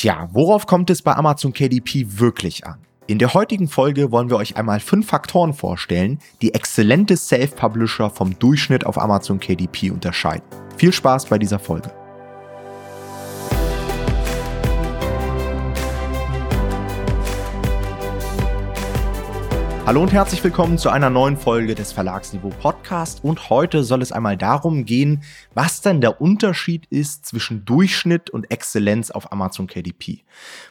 Tja, worauf kommt es bei Amazon KDP wirklich an? In der heutigen Folge wollen wir euch einmal fünf Faktoren vorstellen, die exzellente Self-Publisher vom Durchschnitt auf Amazon KDP unterscheiden. Viel Spaß bei dieser Folge. Hallo und herzlich willkommen zu einer neuen Folge des Verlagsniveau Podcast und heute soll es einmal darum gehen, was denn der Unterschied ist zwischen Durchschnitt und Exzellenz auf Amazon KDP.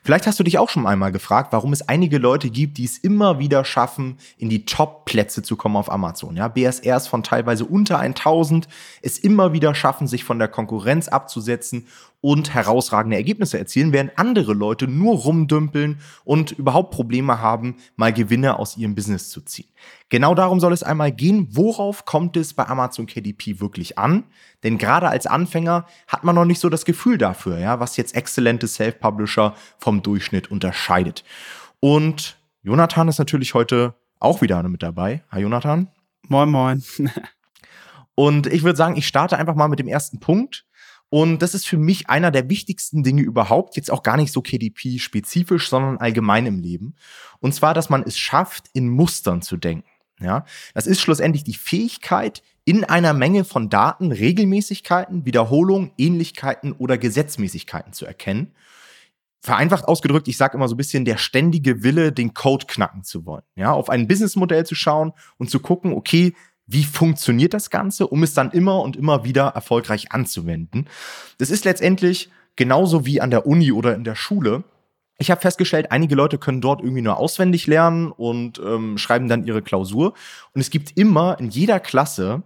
Vielleicht hast du dich auch schon einmal gefragt, warum es einige Leute gibt, die es immer wieder schaffen, in die Top-Plätze zu kommen auf Amazon. Ja, BSRs von teilweise unter 1000 es immer wieder schaffen, sich von der Konkurrenz abzusetzen und herausragende Ergebnisse erzielen, während andere Leute nur rumdümpeln und überhaupt Probleme haben, mal Gewinne aus ihrem Business zu ziehen. Genau darum soll es einmal gehen. Worauf kommt es bei Amazon KDP wirklich an? Denn gerade als Anfänger hat man noch nicht so das Gefühl dafür, ja, was jetzt exzellente Self-Publisher vom Durchschnitt unterscheidet. Und Jonathan ist natürlich heute auch wieder mit dabei. Hi Jonathan. Moin, moin. und ich würde sagen, ich starte einfach mal mit dem ersten Punkt. Und das ist für mich einer der wichtigsten Dinge überhaupt, jetzt auch gar nicht so KDP-spezifisch, sondern allgemein im Leben. Und zwar, dass man es schafft, in Mustern zu denken. Ja, das ist schlussendlich die Fähigkeit, in einer Menge von Daten Regelmäßigkeiten, Wiederholungen, Ähnlichkeiten oder Gesetzmäßigkeiten zu erkennen. Vereinfacht ausgedrückt, ich sage immer so ein bisschen der ständige Wille, den Code knacken zu wollen. Ja, auf ein Businessmodell zu schauen und zu gucken, okay, wie funktioniert das Ganze, um es dann immer und immer wieder erfolgreich anzuwenden. Das ist letztendlich genauso wie an der Uni oder in der Schule. Ich habe festgestellt, einige Leute können dort irgendwie nur auswendig lernen und ähm, schreiben dann ihre Klausur. Und es gibt immer in jeder Klasse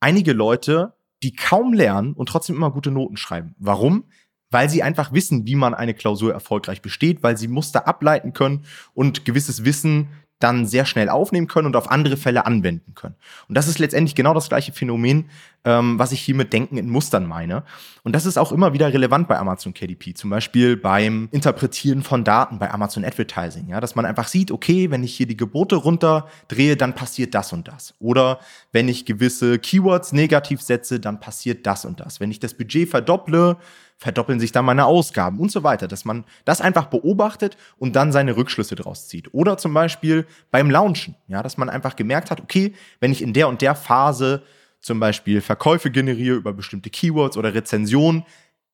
einige Leute, die kaum lernen und trotzdem immer gute Noten schreiben. Warum? Weil sie einfach wissen, wie man eine Klausur erfolgreich besteht, weil sie Muster ableiten können und gewisses Wissen dann sehr schnell aufnehmen können und auf andere Fälle anwenden können. Und das ist letztendlich genau das gleiche Phänomen, ähm, was ich hier mit Denken in Mustern meine. Und das ist auch immer wieder relevant bei Amazon KDP, zum Beispiel beim Interpretieren von Daten bei Amazon Advertising, ja, dass man einfach sieht, okay, wenn ich hier die Gebote runterdrehe, dann passiert das und das. Oder wenn ich gewisse Keywords negativ setze, dann passiert das und das. Wenn ich das Budget verdopple, verdoppeln sich dann meine Ausgaben und so weiter, dass man das einfach beobachtet und dann seine Rückschlüsse draus zieht. Oder zum Beispiel beim Launchen, ja, dass man einfach gemerkt hat, okay, wenn ich in der und der Phase zum Beispiel Verkäufe generiere über bestimmte Keywords oder Rezensionen,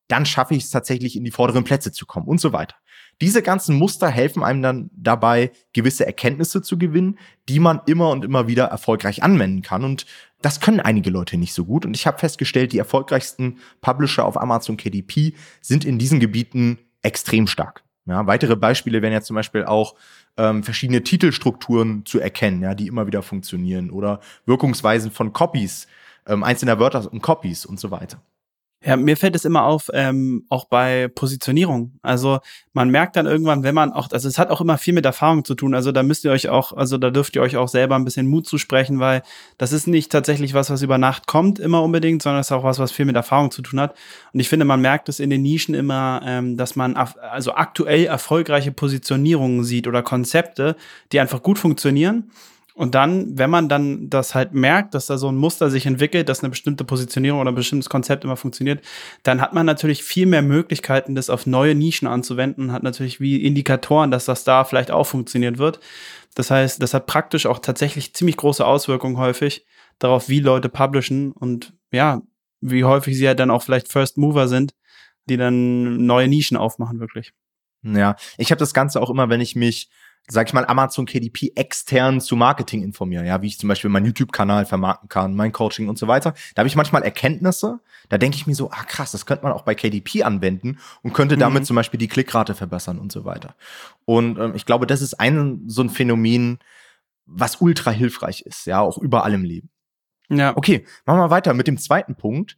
dann schaffe ich es tatsächlich in die vorderen Plätze zu kommen und so weiter. Diese ganzen Muster helfen einem dann dabei, gewisse Erkenntnisse zu gewinnen, die man immer und immer wieder erfolgreich anwenden kann. Und das können einige Leute nicht so gut. Und ich habe festgestellt, die erfolgreichsten Publisher auf Amazon KDP sind in diesen Gebieten extrem stark. Ja, weitere Beispiele wären ja zum Beispiel auch ähm, verschiedene Titelstrukturen zu erkennen, ja, die immer wieder funktionieren oder Wirkungsweisen von Copies, ähm, einzelner Wörter und Copies und so weiter. Ja, mir fällt es immer auf, ähm, auch bei Positionierung. Also man merkt dann irgendwann, wenn man auch, also es hat auch immer viel mit Erfahrung zu tun. Also da müsst ihr euch auch, also da dürft ihr euch auch selber ein bisschen Mut zusprechen, weil das ist nicht tatsächlich was, was über Nacht kommt immer unbedingt, sondern es ist auch was, was viel mit Erfahrung zu tun hat. Und ich finde, man merkt es in den Nischen immer, ähm, dass man also aktuell erfolgreiche Positionierungen sieht oder Konzepte, die einfach gut funktionieren und dann, wenn man dann das halt merkt, dass da so ein Muster sich entwickelt, dass eine bestimmte Positionierung oder ein bestimmtes Konzept immer funktioniert, dann hat man natürlich viel mehr Möglichkeiten, das auf neue Nischen anzuwenden, hat natürlich wie Indikatoren, dass das da vielleicht auch funktioniert wird. Das heißt, das hat praktisch auch tatsächlich ziemlich große Auswirkungen häufig darauf, wie Leute publishen und ja, wie häufig sie ja dann auch vielleicht First Mover sind, die dann neue Nischen aufmachen, wirklich. Ja, ich habe das Ganze auch immer, wenn ich mich sag ich mal, Amazon KDP extern zu Marketing informieren, ja, wie ich zum Beispiel meinen YouTube-Kanal vermarkten kann, mein Coaching und so weiter. Da habe ich manchmal Erkenntnisse, da denke ich mir so, ah krass, das könnte man auch bei KDP anwenden und könnte damit mhm. zum Beispiel die Klickrate verbessern und so weiter. Und ähm, ich glaube, das ist ein so ein Phänomen, was ultra hilfreich ist, ja, auch überall im Leben. Ja. Okay, machen wir weiter mit dem zweiten Punkt.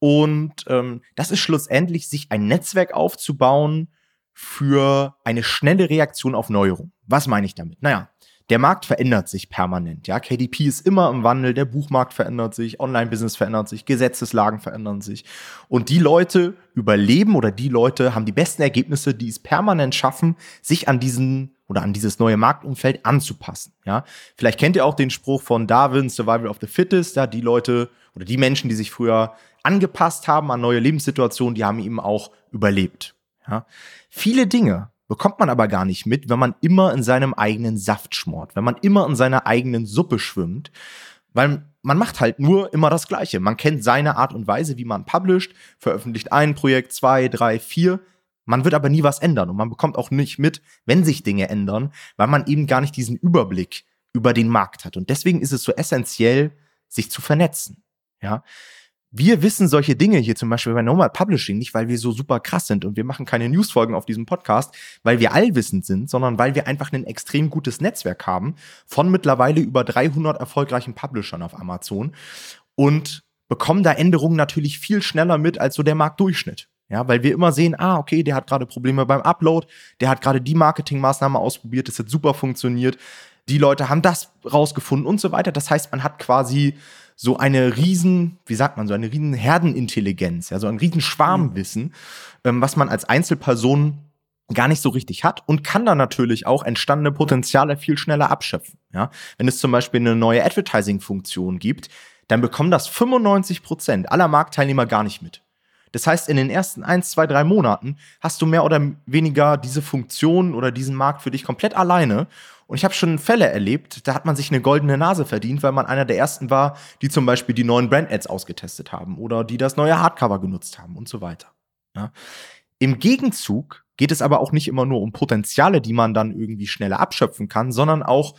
Und ähm, das ist schlussendlich, sich ein Netzwerk aufzubauen, für eine schnelle Reaktion auf Neuerungen. Was meine ich damit? Naja, der Markt verändert sich permanent. Ja, KDP ist immer im Wandel, der Buchmarkt verändert sich, Online-Business verändert sich, Gesetzeslagen verändern sich. Und die Leute überleben oder die Leute haben die besten Ergebnisse, die es permanent schaffen, sich an diesen oder an dieses neue Marktumfeld anzupassen. Ja, vielleicht kennt ihr auch den Spruch von Darwin, Survival of the Fittest. Ja, die Leute oder die Menschen, die sich früher angepasst haben an neue Lebenssituationen, die haben eben auch überlebt. Ja? Viele Dinge bekommt man aber gar nicht mit, wenn man immer in seinem eigenen Saft schmort, wenn man immer in seiner eigenen Suppe schwimmt, weil man macht halt nur immer das Gleiche. Man kennt seine Art und Weise, wie man publisht, veröffentlicht ein Projekt, zwei, drei, vier. Man wird aber nie was ändern und man bekommt auch nicht mit, wenn sich Dinge ändern, weil man eben gar nicht diesen Überblick über den Markt hat. Und deswegen ist es so essentiell, sich zu vernetzen. Ja, wir wissen solche Dinge hier zum Beispiel bei Normal Publishing nicht, weil wir so super krass sind und wir machen keine Newsfolgen auf diesem Podcast, weil wir allwissend sind, sondern weil wir einfach ein extrem gutes Netzwerk haben von mittlerweile über 300 erfolgreichen Publishern auf Amazon und bekommen da Änderungen natürlich viel schneller mit als so der Marktdurchschnitt. Ja, weil wir immer sehen, ah, okay, der hat gerade Probleme beim Upload, der hat gerade die Marketingmaßnahme ausprobiert, das hat super funktioniert, die Leute haben das rausgefunden und so weiter. Das heißt, man hat quasi so eine riesen, wie sagt man, so eine riesen Herdenintelligenz, ja, so ein riesen Schwarmwissen, ähm, was man als Einzelperson gar nicht so richtig hat und kann dann natürlich auch entstandene Potenziale viel schneller abschöpfen. Ja? Wenn es zum Beispiel eine neue Advertising-Funktion gibt, dann bekommen das 95 Prozent aller Marktteilnehmer gar nicht mit. Das heißt, in den ersten eins, zwei, drei Monaten hast du mehr oder weniger diese Funktion oder diesen Markt für dich komplett alleine und ich habe schon Fälle erlebt, da hat man sich eine goldene Nase verdient, weil man einer der ersten war, die zum Beispiel die neuen Brand-Ads ausgetestet haben oder die das neue Hardcover genutzt haben und so weiter. Ja. Im Gegenzug geht es aber auch nicht immer nur um Potenziale, die man dann irgendwie schneller abschöpfen kann, sondern auch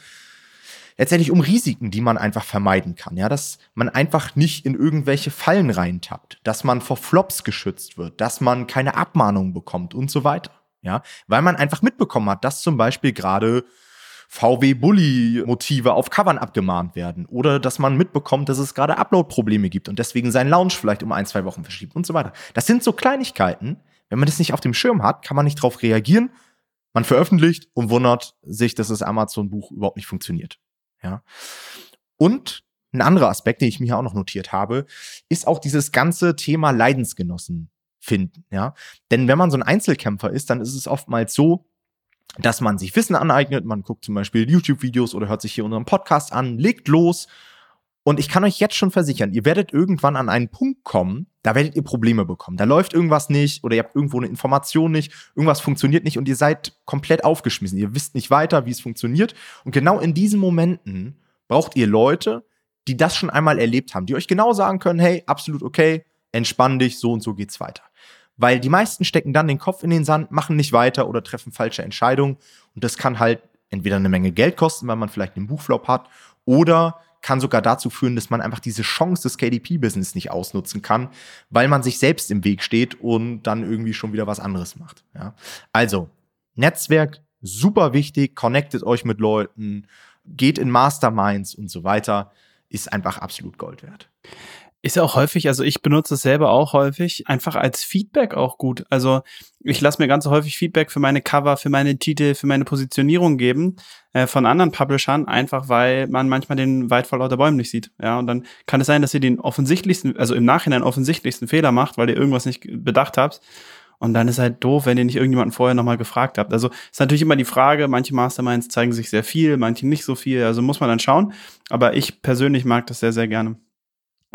letztendlich um Risiken, die man einfach vermeiden kann. Ja, dass man einfach nicht in irgendwelche Fallen reintappt, dass man vor Flops geschützt wird, dass man keine Abmahnungen bekommt und so weiter. Ja, weil man einfach mitbekommen hat, dass zum Beispiel gerade VW-Bully-Motive auf Covern abgemahnt werden oder dass man mitbekommt, dass es gerade Upload-Probleme gibt und deswegen seinen Launch vielleicht um ein, zwei Wochen verschiebt und so weiter. Das sind so Kleinigkeiten. Wenn man das nicht auf dem Schirm hat, kann man nicht darauf reagieren. Man veröffentlicht und wundert sich, dass das Amazon-Buch überhaupt nicht funktioniert. Ja. Und ein anderer Aspekt, den ich mir hier auch noch notiert habe, ist auch dieses ganze Thema Leidensgenossen finden. Ja. Denn wenn man so ein Einzelkämpfer ist, dann ist es oftmals so, dass man sich Wissen aneignet. Man guckt zum Beispiel YouTube-Videos oder hört sich hier unseren Podcast an, legt los. Und ich kann euch jetzt schon versichern, ihr werdet irgendwann an einen Punkt kommen, da werdet ihr Probleme bekommen. Da läuft irgendwas nicht oder ihr habt irgendwo eine Information nicht, irgendwas funktioniert nicht und ihr seid komplett aufgeschmissen. Ihr wisst nicht weiter, wie es funktioniert. Und genau in diesen Momenten braucht ihr Leute, die das schon einmal erlebt haben, die euch genau sagen können, hey, absolut okay, entspann dich, so und so geht's weiter. Weil die meisten stecken dann den Kopf in den Sand, machen nicht weiter oder treffen falsche Entscheidungen. Und das kann halt entweder eine Menge Geld kosten, weil man vielleicht einen Buchflop hat, oder kann sogar dazu führen, dass man einfach diese Chance des KDP-Business nicht ausnutzen kann, weil man sich selbst im Weg steht und dann irgendwie schon wieder was anderes macht. Ja? Also, Netzwerk, super wichtig, connectet euch mit Leuten, geht in Masterminds und so weiter, ist einfach absolut Gold wert. Ist ja auch häufig, also ich benutze es selber auch häufig, einfach als Feedback auch gut. Also ich lasse mir ganz häufig Feedback für meine Cover, für meine Titel, für meine Positionierung geben äh, von anderen Publishern, einfach weil man manchmal den Wald vor lauter Bäumen nicht sieht. Ja, und dann kann es sein, dass ihr den offensichtlichsten, also im Nachhinein offensichtlichsten Fehler macht, weil ihr irgendwas nicht bedacht habt. Und dann ist halt doof, wenn ihr nicht irgendjemanden vorher nochmal gefragt habt. Also ist natürlich immer die Frage, manche Masterminds zeigen sich sehr viel, manche nicht so viel. Also muss man dann schauen. Aber ich persönlich mag das sehr, sehr gerne.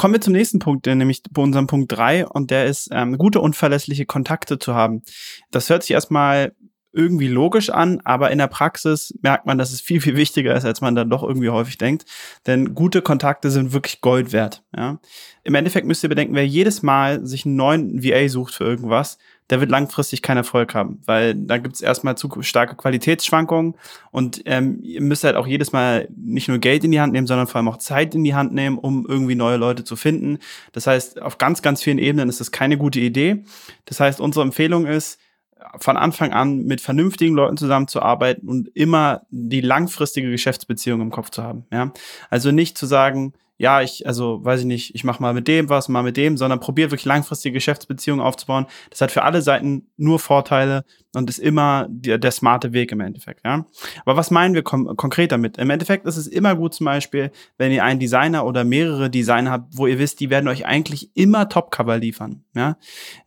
Kommen wir zum nächsten Punkt, nämlich bei unserem Punkt drei und der ist, ähm, gute und verlässliche Kontakte zu haben. Das hört sich erstmal irgendwie logisch an, aber in der Praxis merkt man, dass es viel, viel wichtiger ist, als man dann doch irgendwie häufig denkt. Denn gute Kontakte sind wirklich Gold wert. Ja? Im Endeffekt müsst ihr bedenken, wer jedes Mal sich einen neuen VA sucht für irgendwas, der wird langfristig keinen Erfolg haben, weil da gibt es erstmal zu starke Qualitätsschwankungen und ähm, ihr müsst halt auch jedes Mal nicht nur Geld in die Hand nehmen, sondern vor allem auch Zeit in die Hand nehmen, um irgendwie neue Leute zu finden. Das heißt, auf ganz, ganz vielen Ebenen ist das keine gute Idee. Das heißt, unsere Empfehlung ist, von Anfang an mit vernünftigen Leuten zusammenzuarbeiten und immer die langfristige Geschäftsbeziehung im Kopf zu haben. Ja? Also nicht zu sagen, ja, ich, also weiß ich nicht, ich mache mal mit dem was, mal mit dem, sondern probiert wirklich langfristige Geschäftsbeziehungen aufzubauen. Das hat für alle Seiten nur Vorteile und ist immer der, der smarte Weg im Endeffekt. Ja? Aber was meinen wir kon konkret damit? Im Endeffekt ist es immer gut zum Beispiel, wenn ihr einen Designer oder mehrere Designer habt, wo ihr wisst, die werden euch eigentlich immer Topcover liefern. Ja?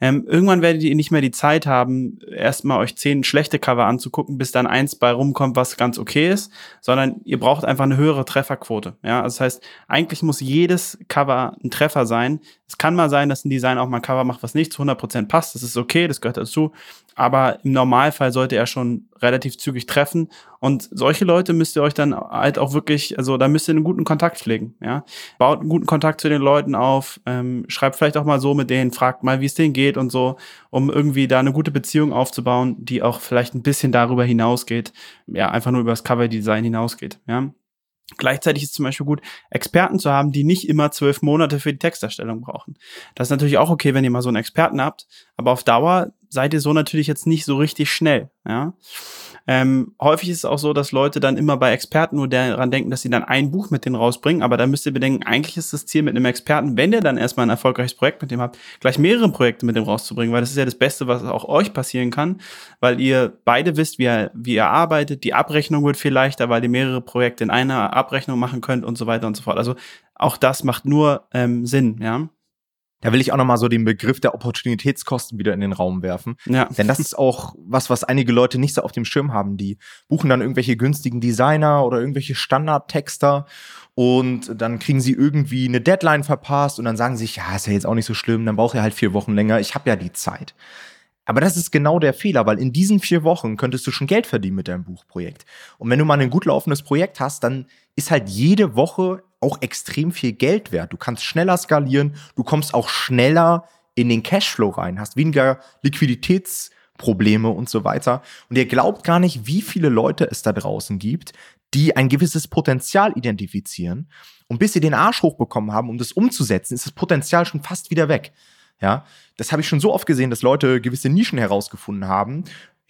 Ähm, irgendwann werdet ihr nicht mehr die Zeit haben, erstmal euch zehn schlechte Cover anzugucken, bis dann eins bei rumkommt, was ganz okay ist, sondern ihr braucht einfach eine höhere Trefferquote. Ja? Also das heißt, eigentlich muss jedes Cover ein Treffer sein. Es kann mal sein, dass ein Design auch mal ein Cover macht, was nicht zu 100% passt. Das ist okay, das gehört dazu. Aber im Normalfall sollte er schon relativ zügig treffen. Und solche Leute müsst ihr euch dann halt auch wirklich, also da müsst ihr einen guten Kontakt pflegen. Ja? Baut einen guten Kontakt zu den Leuten auf, ähm, schreibt vielleicht auch mal so mit denen, fragt mal, wie es denen geht und so, um irgendwie da eine gute Beziehung aufzubauen, die auch vielleicht ein bisschen darüber hinausgeht. Ja, einfach nur über das Cover-Design hinausgeht. Ja? Gleichzeitig ist zum Beispiel gut, Experten zu haben, die nicht immer zwölf Monate für die Texterstellung brauchen. Das ist natürlich auch okay, wenn ihr mal so einen Experten habt, aber auf Dauer seid ihr so natürlich jetzt nicht so richtig schnell. Ja? Ähm, häufig ist es auch so, dass Leute dann immer bei Experten nur daran denken, dass sie dann ein Buch mit denen rausbringen, aber da müsst ihr bedenken, eigentlich ist das Ziel mit einem Experten, wenn ihr dann erstmal ein erfolgreiches Projekt mit dem habt, gleich mehrere Projekte mit dem rauszubringen, weil das ist ja das Beste, was auch euch passieren kann, weil ihr beide wisst, wie ihr, wie ihr arbeitet, die Abrechnung wird viel leichter, weil ihr mehrere Projekte in einer Abrechnung machen könnt und so weiter und so fort. Also auch das macht nur ähm, Sinn, ja. Da will ich auch nochmal so den Begriff der Opportunitätskosten wieder in den Raum werfen. Ja. Denn das ist auch was, was einige Leute nicht so auf dem Schirm haben. Die buchen dann irgendwelche günstigen Designer oder irgendwelche Standardtexter und dann kriegen sie irgendwie eine Deadline verpasst und dann sagen sie sich, ja, ist ja jetzt auch nicht so schlimm, dann brauche ich halt vier Wochen länger, ich habe ja die Zeit. Aber das ist genau der Fehler, weil in diesen vier Wochen könntest du schon Geld verdienen mit deinem Buchprojekt. Und wenn du mal ein gut laufendes Projekt hast, dann ist halt jede Woche auch extrem viel Geld wert. Du kannst schneller skalieren, du kommst auch schneller in den Cashflow rein, hast weniger Liquiditätsprobleme und so weiter. Und ihr glaubt gar nicht, wie viele Leute es da draußen gibt, die ein gewisses Potenzial identifizieren. Und bis sie den Arsch hochbekommen haben, um das umzusetzen, ist das Potenzial schon fast wieder weg. Ja, das habe ich schon so oft gesehen, dass Leute gewisse Nischen herausgefunden haben,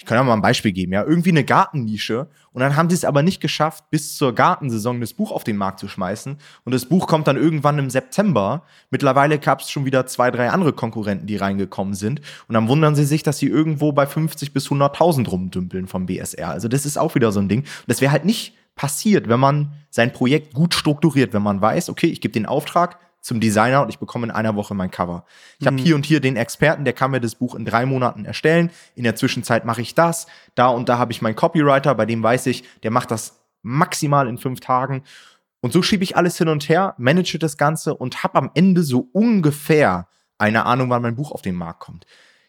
ich kann ja mal ein Beispiel geben, ja, irgendwie eine Gartennische und dann haben sie es aber nicht geschafft, bis zur Gartensaison das Buch auf den Markt zu schmeißen und das Buch kommt dann irgendwann im September. Mittlerweile gab es schon wieder zwei, drei andere Konkurrenten, die reingekommen sind und dann wundern sie sich, dass sie irgendwo bei 50 bis 100.000 rumdümpeln vom BSR. Also das ist auch wieder so ein Ding. Das wäre halt nicht passiert, wenn man sein Projekt gut strukturiert, wenn man weiß, okay, ich gebe den Auftrag, zum Designer und ich bekomme in einer Woche mein Cover. Ich mhm. habe hier und hier den Experten, der kann mir das Buch in drei Monaten erstellen. In der Zwischenzeit mache ich das. Da und da habe ich meinen Copywriter, bei dem weiß ich, der macht das maximal in fünf Tagen. Und so schiebe ich alles hin und her, manage das Ganze und habe am Ende so ungefähr eine Ahnung, wann mein Buch auf den Markt kommt.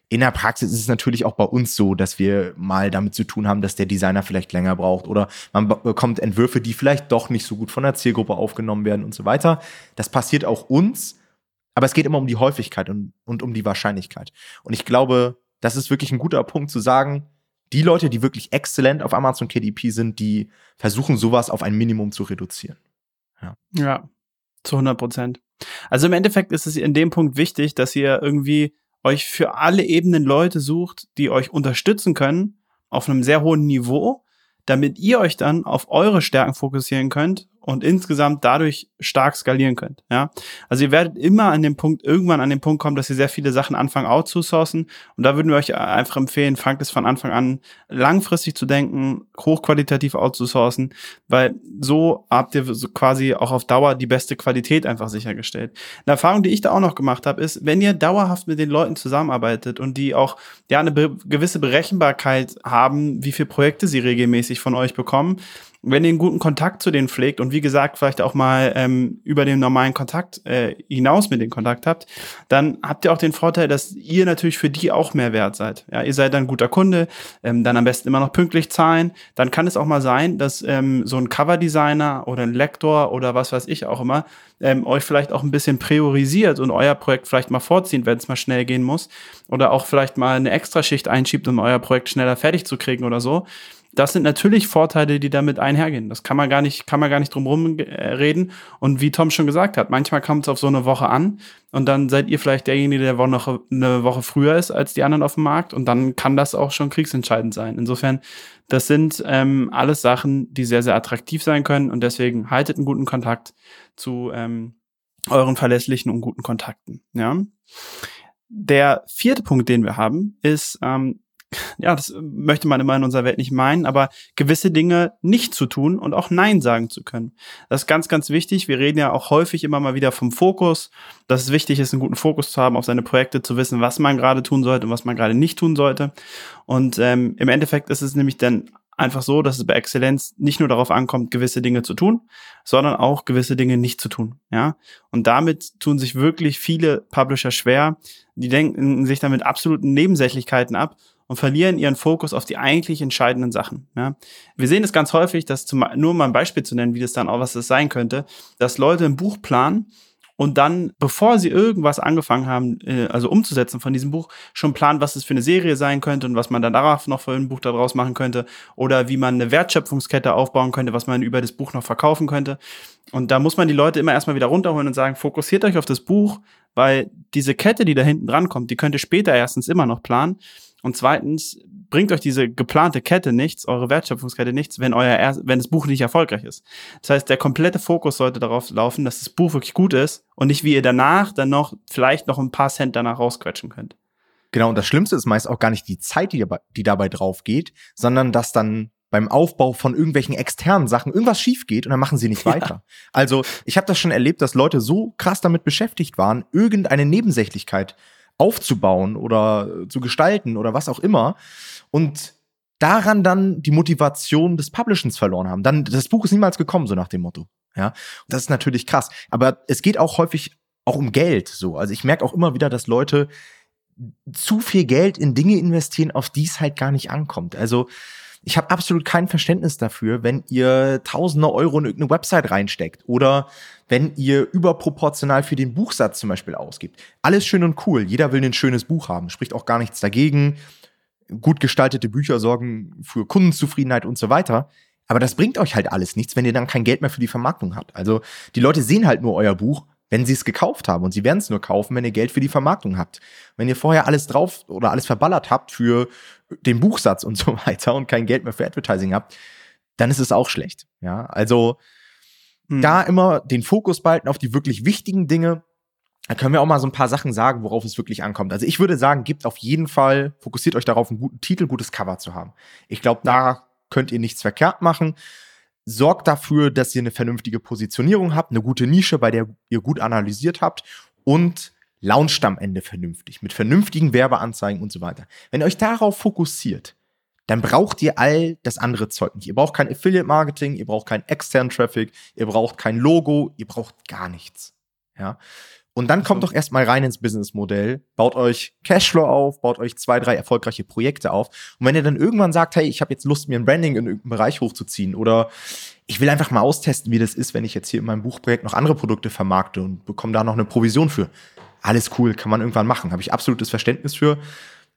In der Praxis ist es natürlich auch bei uns so, dass wir mal damit zu tun haben, dass der Designer vielleicht länger braucht oder man bekommt Entwürfe, die vielleicht doch nicht so gut von der Zielgruppe aufgenommen werden und so weiter. Das passiert auch uns, aber es geht immer um die Häufigkeit und, und um die Wahrscheinlichkeit. Und ich glaube, das ist wirklich ein guter Punkt zu sagen, die Leute, die wirklich exzellent auf Amazon KDP sind, die versuchen sowas auf ein Minimum zu reduzieren. Ja, ja zu 100 Prozent. Also im Endeffekt ist es in dem Punkt wichtig, dass ihr irgendwie euch für alle Ebenen Leute sucht, die euch unterstützen können auf einem sehr hohen Niveau, damit ihr euch dann auf eure Stärken fokussieren könnt und insgesamt dadurch stark skalieren könnt. Ja, also ihr werdet immer an dem Punkt, irgendwann an den Punkt kommen, dass ihr sehr viele Sachen anfangen outzusourcen. Und da würden wir euch einfach empfehlen, fangt es von Anfang an langfristig zu denken, hochqualitativ outzusourcen, weil so habt ihr so quasi auch auf Dauer die beste Qualität einfach sichergestellt. Eine Erfahrung, die ich da auch noch gemacht habe, ist, wenn ihr dauerhaft mit den Leuten zusammenarbeitet und die auch ja eine be gewisse Berechenbarkeit haben, wie viele Projekte sie regelmäßig von euch bekommen, wenn ihr einen guten Kontakt zu denen pflegt und wie gesagt, vielleicht auch mal ähm, über den normalen Kontakt äh, hinaus mit den Kontakt habt, dann habt ihr auch den Vorteil, dass ihr natürlich für die auch mehr wert seid. Ja, ihr seid dann guter Kunde, ähm, dann am besten immer noch pünktlich zahlen. Dann kann es auch mal sein, dass ähm, so ein Coverdesigner oder ein Lektor oder was weiß ich auch immer ähm, euch vielleicht auch ein bisschen priorisiert und euer Projekt vielleicht mal vorziehen, wenn es mal schnell gehen muss. Oder auch vielleicht mal eine Extraschicht einschiebt, um euer Projekt schneller fertig zu kriegen oder so das sind natürlich Vorteile, die damit einhergehen. Das kann man gar nicht, kann man gar nicht drum äh, reden. Und wie Tom schon gesagt hat, manchmal kommt es auf so eine Woche an und dann seid ihr vielleicht derjenige, der noch eine Woche früher ist als die anderen auf dem Markt und dann kann das auch schon kriegsentscheidend sein. Insofern, das sind ähm, alles Sachen, die sehr, sehr attraktiv sein können und deswegen haltet einen guten Kontakt zu ähm, euren verlässlichen und guten Kontakten. Ja. Der vierte Punkt, den wir haben, ist ähm, ja, das möchte man immer in unserer Welt nicht meinen, aber gewisse Dinge nicht zu tun und auch Nein sagen zu können. Das ist ganz, ganz wichtig. Wir reden ja auch häufig immer mal wieder vom Fokus, dass es wichtig ist, einen guten Fokus zu haben auf seine Projekte, zu wissen, was man gerade tun sollte und was man gerade nicht tun sollte. Und ähm, im Endeffekt ist es nämlich dann einfach so, dass es bei Exzellenz nicht nur darauf ankommt, gewisse Dinge zu tun, sondern auch gewisse Dinge nicht zu tun. Ja, und damit tun sich wirklich viele Publisher schwer. Die denken sich damit absoluten Nebensächlichkeiten ab und verlieren ihren Fokus auf die eigentlich entscheidenden Sachen. Ja. Wir sehen es ganz häufig, dass zum, nur mal ein Beispiel zu nennen, wie das dann auch was das sein könnte, dass Leute ein Buch planen und dann, bevor sie irgendwas angefangen haben, äh, also umzusetzen von diesem Buch, schon planen, was es für eine Serie sein könnte und was man dann darauf noch für ein Buch daraus machen könnte oder wie man eine Wertschöpfungskette aufbauen könnte, was man über das Buch noch verkaufen könnte. Und da muss man die Leute immer erstmal wieder runterholen und sagen, fokussiert euch auf das Buch, weil diese Kette, die da hinten dran kommt, die könnt ihr später erstens immer noch planen und zweitens bringt euch diese geplante Kette nichts, eure Wertschöpfungskette nichts, wenn euer er wenn das Buch nicht erfolgreich ist. Das heißt, der komplette Fokus sollte darauf laufen, dass das Buch wirklich gut ist und nicht wie ihr danach dann noch vielleicht noch ein paar Cent danach rausquetschen könnt. Genau, und das Schlimmste ist meist auch gar nicht die Zeit, die dabei, die dabei drauf geht, sondern dass dann beim Aufbau von irgendwelchen externen Sachen irgendwas schief geht und dann machen sie nicht weiter. Ja. Also ich habe das schon erlebt, dass Leute so krass damit beschäftigt waren, irgendeine Nebensächlichkeit aufzubauen oder zu gestalten oder was auch immer und daran dann die Motivation des Publishens verloren haben. Dann das Buch ist niemals gekommen, so nach dem Motto. Ja, das ist natürlich krass. Aber es geht auch häufig auch um Geld. So, also ich merke auch immer wieder, dass Leute zu viel Geld in Dinge investieren, auf die es halt gar nicht ankommt. Also ich habe absolut kein Verständnis dafür, wenn ihr tausende Euro in irgendeine Website reinsteckt oder wenn ihr überproportional für den Buchsatz zum Beispiel ausgibt. Alles schön und cool. Jeder will ein schönes Buch haben, spricht auch gar nichts dagegen. Gut gestaltete Bücher sorgen für Kundenzufriedenheit und so weiter. Aber das bringt euch halt alles nichts, wenn ihr dann kein Geld mehr für die Vermarktung habt. Also die Leute sehen halt nur euer Buch, wenn sie es gekauft haben. Und sie werden es nur kaufen, wenn ihr Geld für die Vermarktung habt. Wenn ihr vorher alles drauf oder alles verballert habt für den Buchsatz und so weiter und kein Geld mehr für Advertising habt, dann ist es auch schlecht. Ja, also hm. da immer den Fokus behalten auf die wirklich wichtigen Dinge. Da können wir auch mal so ein paar Sachen sagen, worauf es wirklich ankommt. Also ich würde sagen, gebt auf jeden Fall, fokussiert euch darauf, einen guten Titel, gutes Cover zu haben. Ich glaube, da könnt ihr nichts verkehrt machen. Sorgt dafür, dass ihr eine vernünftige Positionierung habt, eine gute Nische, bei der ihr gut analysiert habt und launcht am Ende vernünftig, mit vernünftigen Werbeanzeigen und so weiter. Wenn ihr euch darauf fokussiert, dann braucht ihr all das andere Zeug nicht. Ihr braucht kein Affiliate-Marketing, ihr braucht keinen externen Traffic, ihr braucht kein Logo, ihr braucht gar nichts. Ja. Und dann kommt doch erstmal rein ins Businessmodell, baut euch Cashflow auf, baut euch zwei, drei erfolgreiche Projekte auf. Und wenn ihr dann irgendwann sagt, hey, ich habe jetzt Lust, mir ein Branding in irgendeinem Bereich hochzuziehen oder ich will einfach mal austesten, wie das ist, wenn ich jetzt hier in meinem Buchprojekt noch andere Produkte vermarkte und bekomme da noch eine Provision für. Alles cool, kann man irgendwann machen, habe ich absolutes Verständnis für.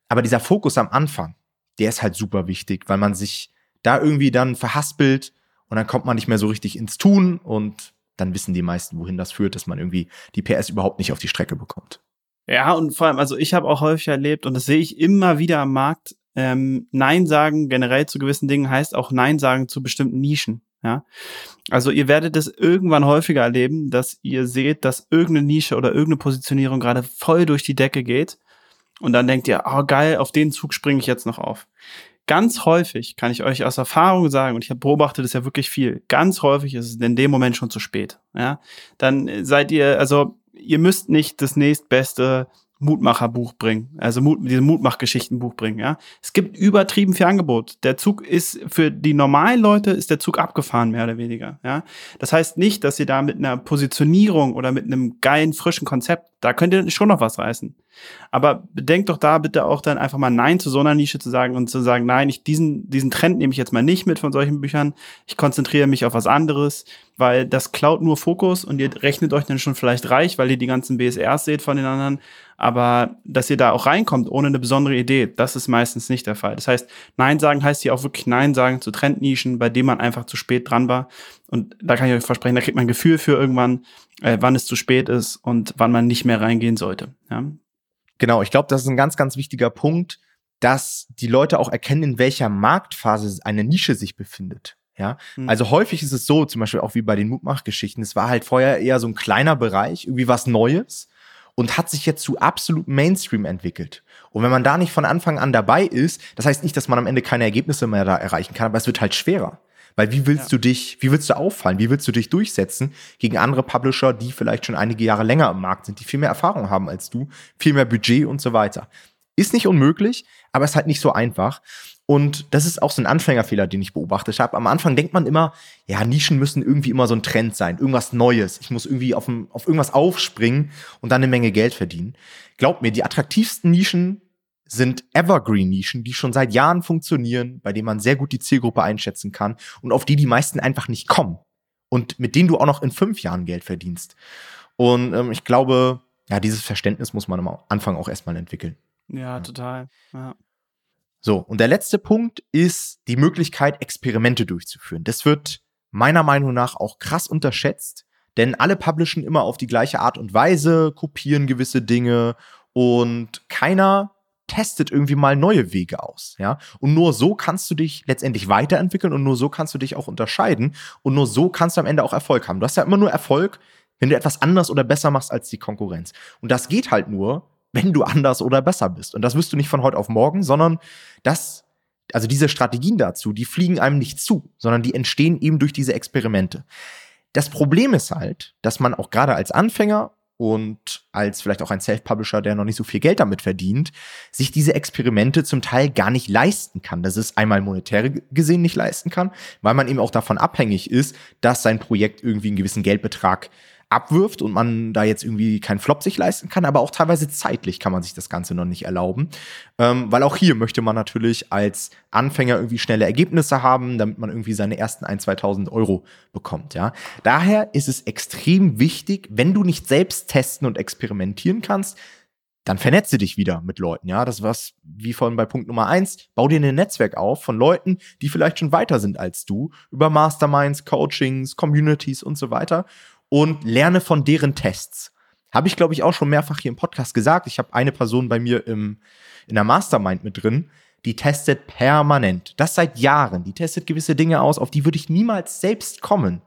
Aber dieser Fokus am Anfang, der ist halt super wichtig, weil man sich da irgendwie dann verhaspelt und dann kommt man nicht mehr so richtig ins Tun und dann wissen die meisten, wohin das führt, dass man irgendwie die PS überhaupt nicht auf die Strecke bekommt. Ja, und vor allem, also ich habe auch häufig erlebt, und das sehe ich immer wieder am Markt, ähm, Nein sagen generell zu gewissen Dingen heißt auch Nein sagen zu bestimmten Nischen. Ja, also ihr werdet es irgendwann häufiger erleben, dass ihr seht, dass irgendeine Nische oder irgendeine Positionierung gerade voll durch die Decke geht und dann denkt ihr, oh geil, auf den Zug springe ich jetzt noch auf ganz häufig, kann ich euch aus Erfahrung sagen, und ich habe beobachtet das ja wirklich viel, ganz häufig ist es in dem Moment schon zu spät. Ja, dann seid ihr, also ihr müsst nicht das nächstbeste Mutmacherbuch bringen, also Mut, diese Mutmachgeschichtenbuch bringen, ja. Es gibt übertrieben viel Angebot. Der Zug ist für die normalen Leute ist der Zug abgefahren, mehr oder weniger, ja. Das heißt nicht, dass ihr da mit einer Positionierung oder mit einem geilen, frischen Konzept, da könnt ihr schon noch was reißen. Aber bedenkt doch da bitte auch dann einfach mal Nein zu so einer Nische zu sagen und zu sagen, nein, ich, diesen, diesen Trend nehme ich jetzt mal nicht mit von solchen Büchern. Ich konzentriere mich auf was anderes, weil das klaut nur Fokus und ihr rechnet euch dann schon vielleicht reich, weil ihr die ganzen BSRs seht von den anderen. Aber dass ihr da auch reinkommt ohne eine besondere Idee, das ist meistens nicht der Fall. Das heißt, Nein sagen heißt hier auch wirklich Nein sagen zu Trendnischen, bei denen man einfach zu spät dran war. Und da kann ich euch versprechen, da kriegt man ein Gefühl für irgendwann, äh, wann es zu spät ist und wann man nicht mehr reingehen sollte. Ja? Genau, ich glaube, das ist ein ganz, ganz wichtiger Punkt, dass die Leute auch erkennen, in welcher Marktphase eine Nische sich befindet. Ja, mhm. also häufig ist es so, zum Beispiel auch wie bei den Mutmachgeschichten, es war halt vorher eher so ein kleiner Bereich, irgendwie was Neues und hat sich jetzt zu absolut Mainstream entwickelt. Und wenn man da nicht von Anfang an dabei ist, das heißt nicht, dass man am Ende keine Ergebnisse mehr da erreichen kann, aber es wird halt schwerer. Weil wie willst ja. du dich, wie willst du auffallen? Wie willst du dich durchsetzen gegen andere Publisher, die vielleicht schon einige Jahre länger im Markt sind, die viel mehr Erfahrung haben als du, viel mehr Budget und so weiter? Ist nicht unmöglich, aber ist halt nicht so einfach. Und das ist auch so ein Anfängerfehler, den ich beobachtet habe. Am Anfang denkt man immer, ja, Nischen müssen irgendwie immer so ein Trend sein, irgendwas Neues. Ich muss irgendwie auf, ein, auf irgendwas aufspringen und dann eine Menge Geld verdienen. Glaubt mir, die attraktivsten Nischen sind Evergreen-Nischen, die schon seit Jahren funktionieren, bei denen man sehr gut die Zielgruppe einschätzen kann und auf die die meisten einfach nicht kommen. Und mit denen du auch noch in fünf Jahren Geld verdienst. Und ähm, ich glaube, ja, dieses Verständnis muss man am Anfang auch erstmal entwickeln. Ja, total. Ja. So, und der letzte Punkt ist die Möglichkeit, Experimente durchzuführen. Das wird meiner Meinung nach auch krass unterschätzt, denn alle publishen immer auf die gleiche Art und Weise, kopieren gewisse Dinge und keiner testet irgendwie mal neue Wege aus, ja? Und nur so kannst du dich letztendlich weiterentwickeln und nur so kannst du dich auch unterscheiden und nur so kannst du am Ende auch Erfolg haben. Du hast ja immer nur Erfolg, wenn du etwas anders oder besser machst als die Konkurrenz. Und das geht halt nur, wenn du anders oder besser bist. Und das wirst du nicht von heute auf morgen, sondern das, also diese Strategien dazu, die fliegen einem nicht zu, sondern die entstehen eben durch diese Experimente. Das Problem ist halt, dass man auch gerade als Anfänger und als vielleicht auch ein Self-Publisher, der noch nicht so viel Geld damit verdient, sich diese Experimente zum Teil gar nicht leisten kann. Das ist einmal monetär gesehen nicht leisten kann, weil man eben auch davon abhängig ist, dass sein Projekt irgendwie einen gewissen Geldbetrag abwirft und man da jetzt irgendwie keinen Flop sich leisten kann, aber auch teilweise zeitlich kann man sich das Ganze noch nicht erlauben, ähm, weil auch hier möchte man natürlich als Anfänger irgendwie schnelle Ergebnisse haben, damit man irgendwie seine ersten 1.000, 2.000 Euro bekommt, ja. Daher ist es extrem wichtig, wenn du nicht selbst testen und experimentieren kannst, dann vernetze dich wieder mit Leuten, ja. Das was, wie vorhin bei Punkt Nummer eins, bau dir ein Netzwerk auf von Leuten, die vielleicht schon weiter sind als du, über Masterminds, Coachings, Communities und so weiter und lerne von deren Tests. Habe ich, glaube ich, auch schon mehrfach hier im Podcast gesagt. Ich habe eine Person bei mir im, in der Mastermind mit drin, die testet permanent. Das seit Jahren. Die testet gewisse Dinge aus, auf die würde ich niemals selbst kommen.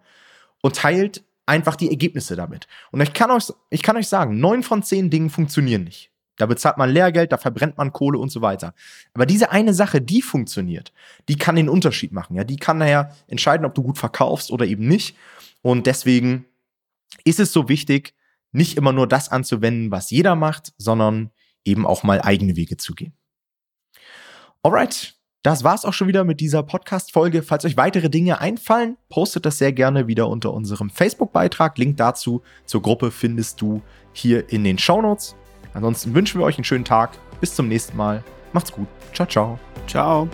Und teilt einfach die Ergebnisse damit. Und ich kann euch, ich kann euch sagen, neun von zehn Dingen funktionieren nicht. Da bezahlt man Lehrgeld, da verbrennt man Kohle und so weiter. Aber diese eine Sache, die funktioniert, die kann den Unterschied machen. Ja, die kann nachher entscheiden, ob du gut verkaufst oder eben nicht. Und deswegen ist es so wichtig, nicht immer nur das anzuwenden, was jeder macht, sondern eben auch mal eigene Wege zu gehen. Alright, das war's auch schon wieder mit dieser Podcast-Folge. Falls euch weitere Dinge einfallen, postet das sehr gerne wieder unter unserem Facebook-Beitrag. Link dazu zur Gruppe findest du hier in den Show Notes. Ansonsten wünschen wir euch einen schönen Tag. Bis zum nächsten Mal. Macht's gut. Ciao, ciao. Ciao.